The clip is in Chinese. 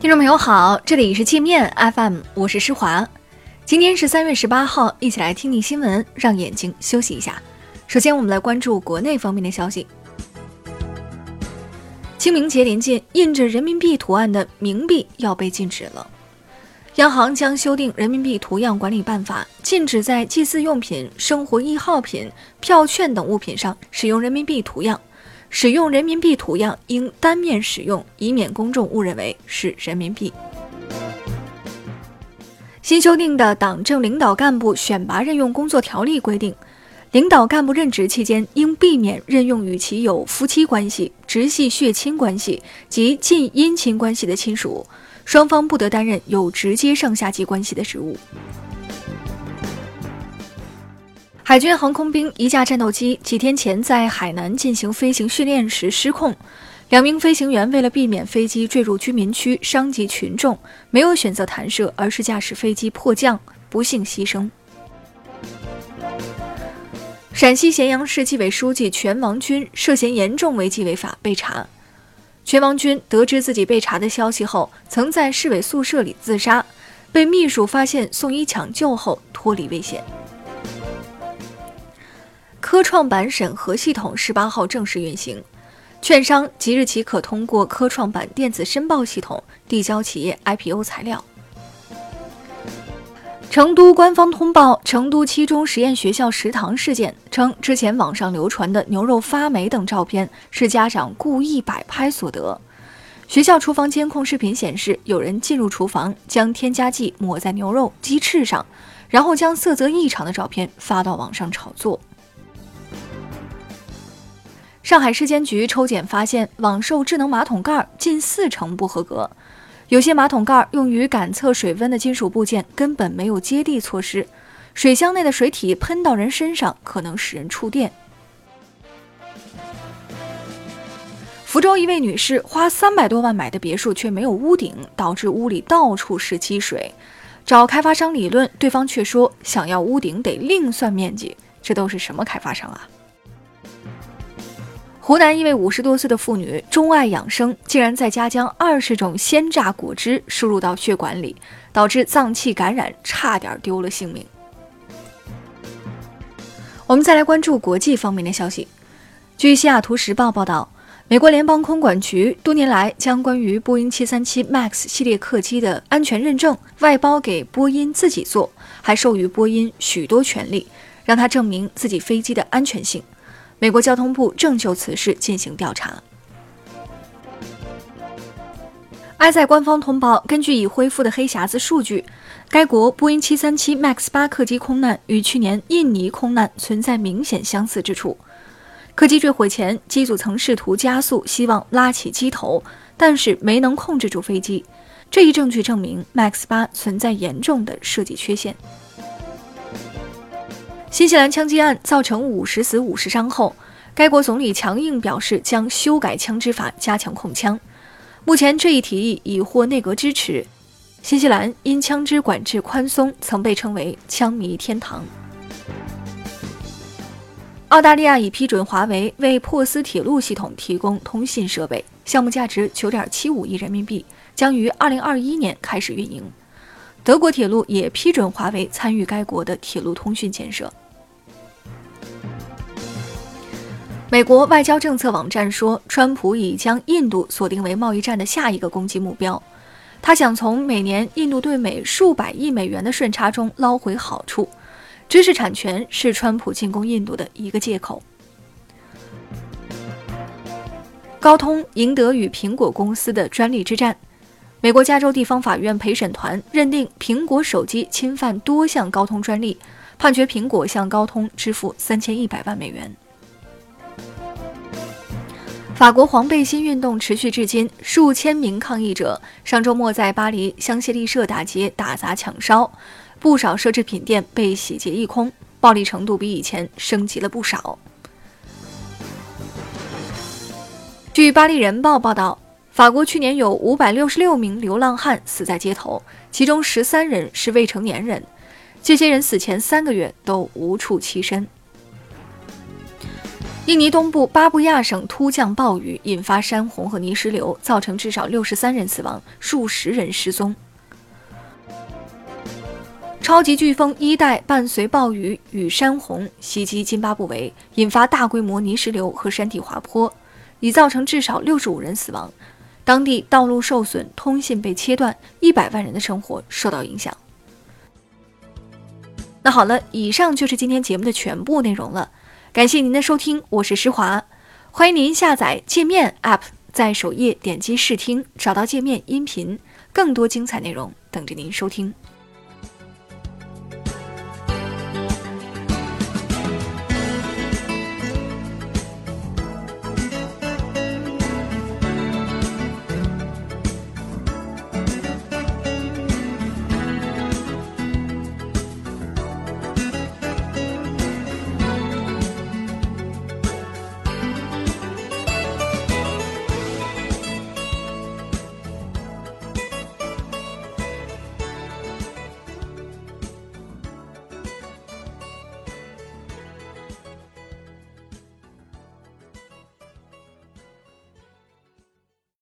听众朋友好，这里是界面 FM，我是施华。今天是三月十八号，一起来听听新闻，让眼睛休息一下。首先，我们来关注国内方面的消息。清明节临近，印着人民币图案的冥币要被禁止了。央行将修订《人民币图样管理办法》，禁止在祭祀用品、生活易耗品、票券等物品上使用人民币图样。使用人民币图样应单面使用，以免公众误认为是人民币。新修订的《党政领导干部选拔任用工作条例》规定，领导干部任职期间应避免任用与其有夫妻关系、直系血亲关系及近姻亲关系的亲属，双方不得担任有直接上下级关系的职务。海军航空兵一架战斗机几天前在海南进行飞行训练时失控，两名飞行员为了避免飞机坠入居民区伤及群众，没有选择弹射，而是驾驶飞机迫降，不幸牺牲。陕西咸阳市纪委书记全王军涉嫌严重违纪违法被查。全王军得知自己被查的消息后，曾在市委宿舍里自杀，被秘书发现送医抢救后脱离危险。科创板审核系统十八号正式运行，券商即日起可通过科创板电子申报系统递交企业 IPO 材料。成都官方通报成都七中实验学校食堂事件，称之前网上流传的牛肉发霉等照片是家长故意摆拍所得。学校厨房监控视频显示，有人进入厨房将添加剂抹在牛肉鸡翅上，然后将色泽异常的照片发到网上炒作。上海市监局抽检发现，网售智能马桶盖近四成不合格，有些马桶盖用于感测水温的金属部件根本没有接地措施，水箱内的水体喷到人身上可能使人触电。福州一位女士花三百多万买的别墅却没有屋顶，导致屋里到处是积水，找开发商理论，对方却说想要屋顶得另算面积，这都是什么开发商啊？湖南一位五十多岁的妇女钟爱养生，竟然在家将二十种鲜榨果汁输入到血管里，导致脏器感染，差点丢了性命。我们再来关注国际方面的消息。据西雅图时报报道，美国联邦空管局多年来将关于波音737 MAX 系列客机的安全认证外包给波音自己做，还授予波音许多权利，让他证明自己飞机的安全性。美国交通部正就此事进行调查。埃塞官方通报，根据已恢复的黑匣子数据，该国波音737 MAX 八客机空难与去年印尼空难存在明显相似之处。客机坠毁前，机组曾试图加速，希望拉起机头，但是没能控制住飞机。这一证据证明 MAX 八存在严重的设计缺陷。新西兰枪击案造成五十死五十伤后，该国总理强硬表示将修改枪支法，加强控枪。目前这一提议已获内阁支持。新西兰因枪支管制宽松，曾被称为“枪迷天堂”。澳大利亚已批准华为为珀斯铁路系统提供通信设备，项目价值九点七五亿人民币，将于二零二一年开始运营。德国铁路也批准华为参与该国的铁路通讯建设。美国外交政策网站说，川普已将印度锁定为贸易战的下一个攻击目标。他想从每年印度对美数百亿美元的顺差中捞回好处。知识产权是川普进攻印度的一个借口。高通赢得与苹果公司的专利之战。美国加州地方法院陪审团认定苹果手机侵犯多项高通专利，判决苹果向高通支付三千一百万美元。法国黄背心运动持续至今，数千名抗议者上周末在巴黎香榭丽舍大街打砸抢烧，不少奢侈品店被洗劫一空，暴力程度比以前升级了不少。据《巴黎人报》报道，法国去年有五百六十六名流浪汉死在街头，其中十三人是未成年人，这些人死前三个月都无处栖身。印尼东部巴布亚省突降暴雨，引发山洪和泥石流，造成至少六十三人死亡，数十人失踪。超级飓风伊代伴随暴雨与山洪袭击津巴布韦，引发大规模泥石流和山体滑坡，已造成至少六十五人死亡，当地道路受损，通信被切断，一百万人的生活受到影响。那好了，以上就是今天节目的全部内容了。感谢您的收听，我是施华，欢迎您下载界面 App，在首页点击试听，找到界面音频，更多精彩内容等着您收听。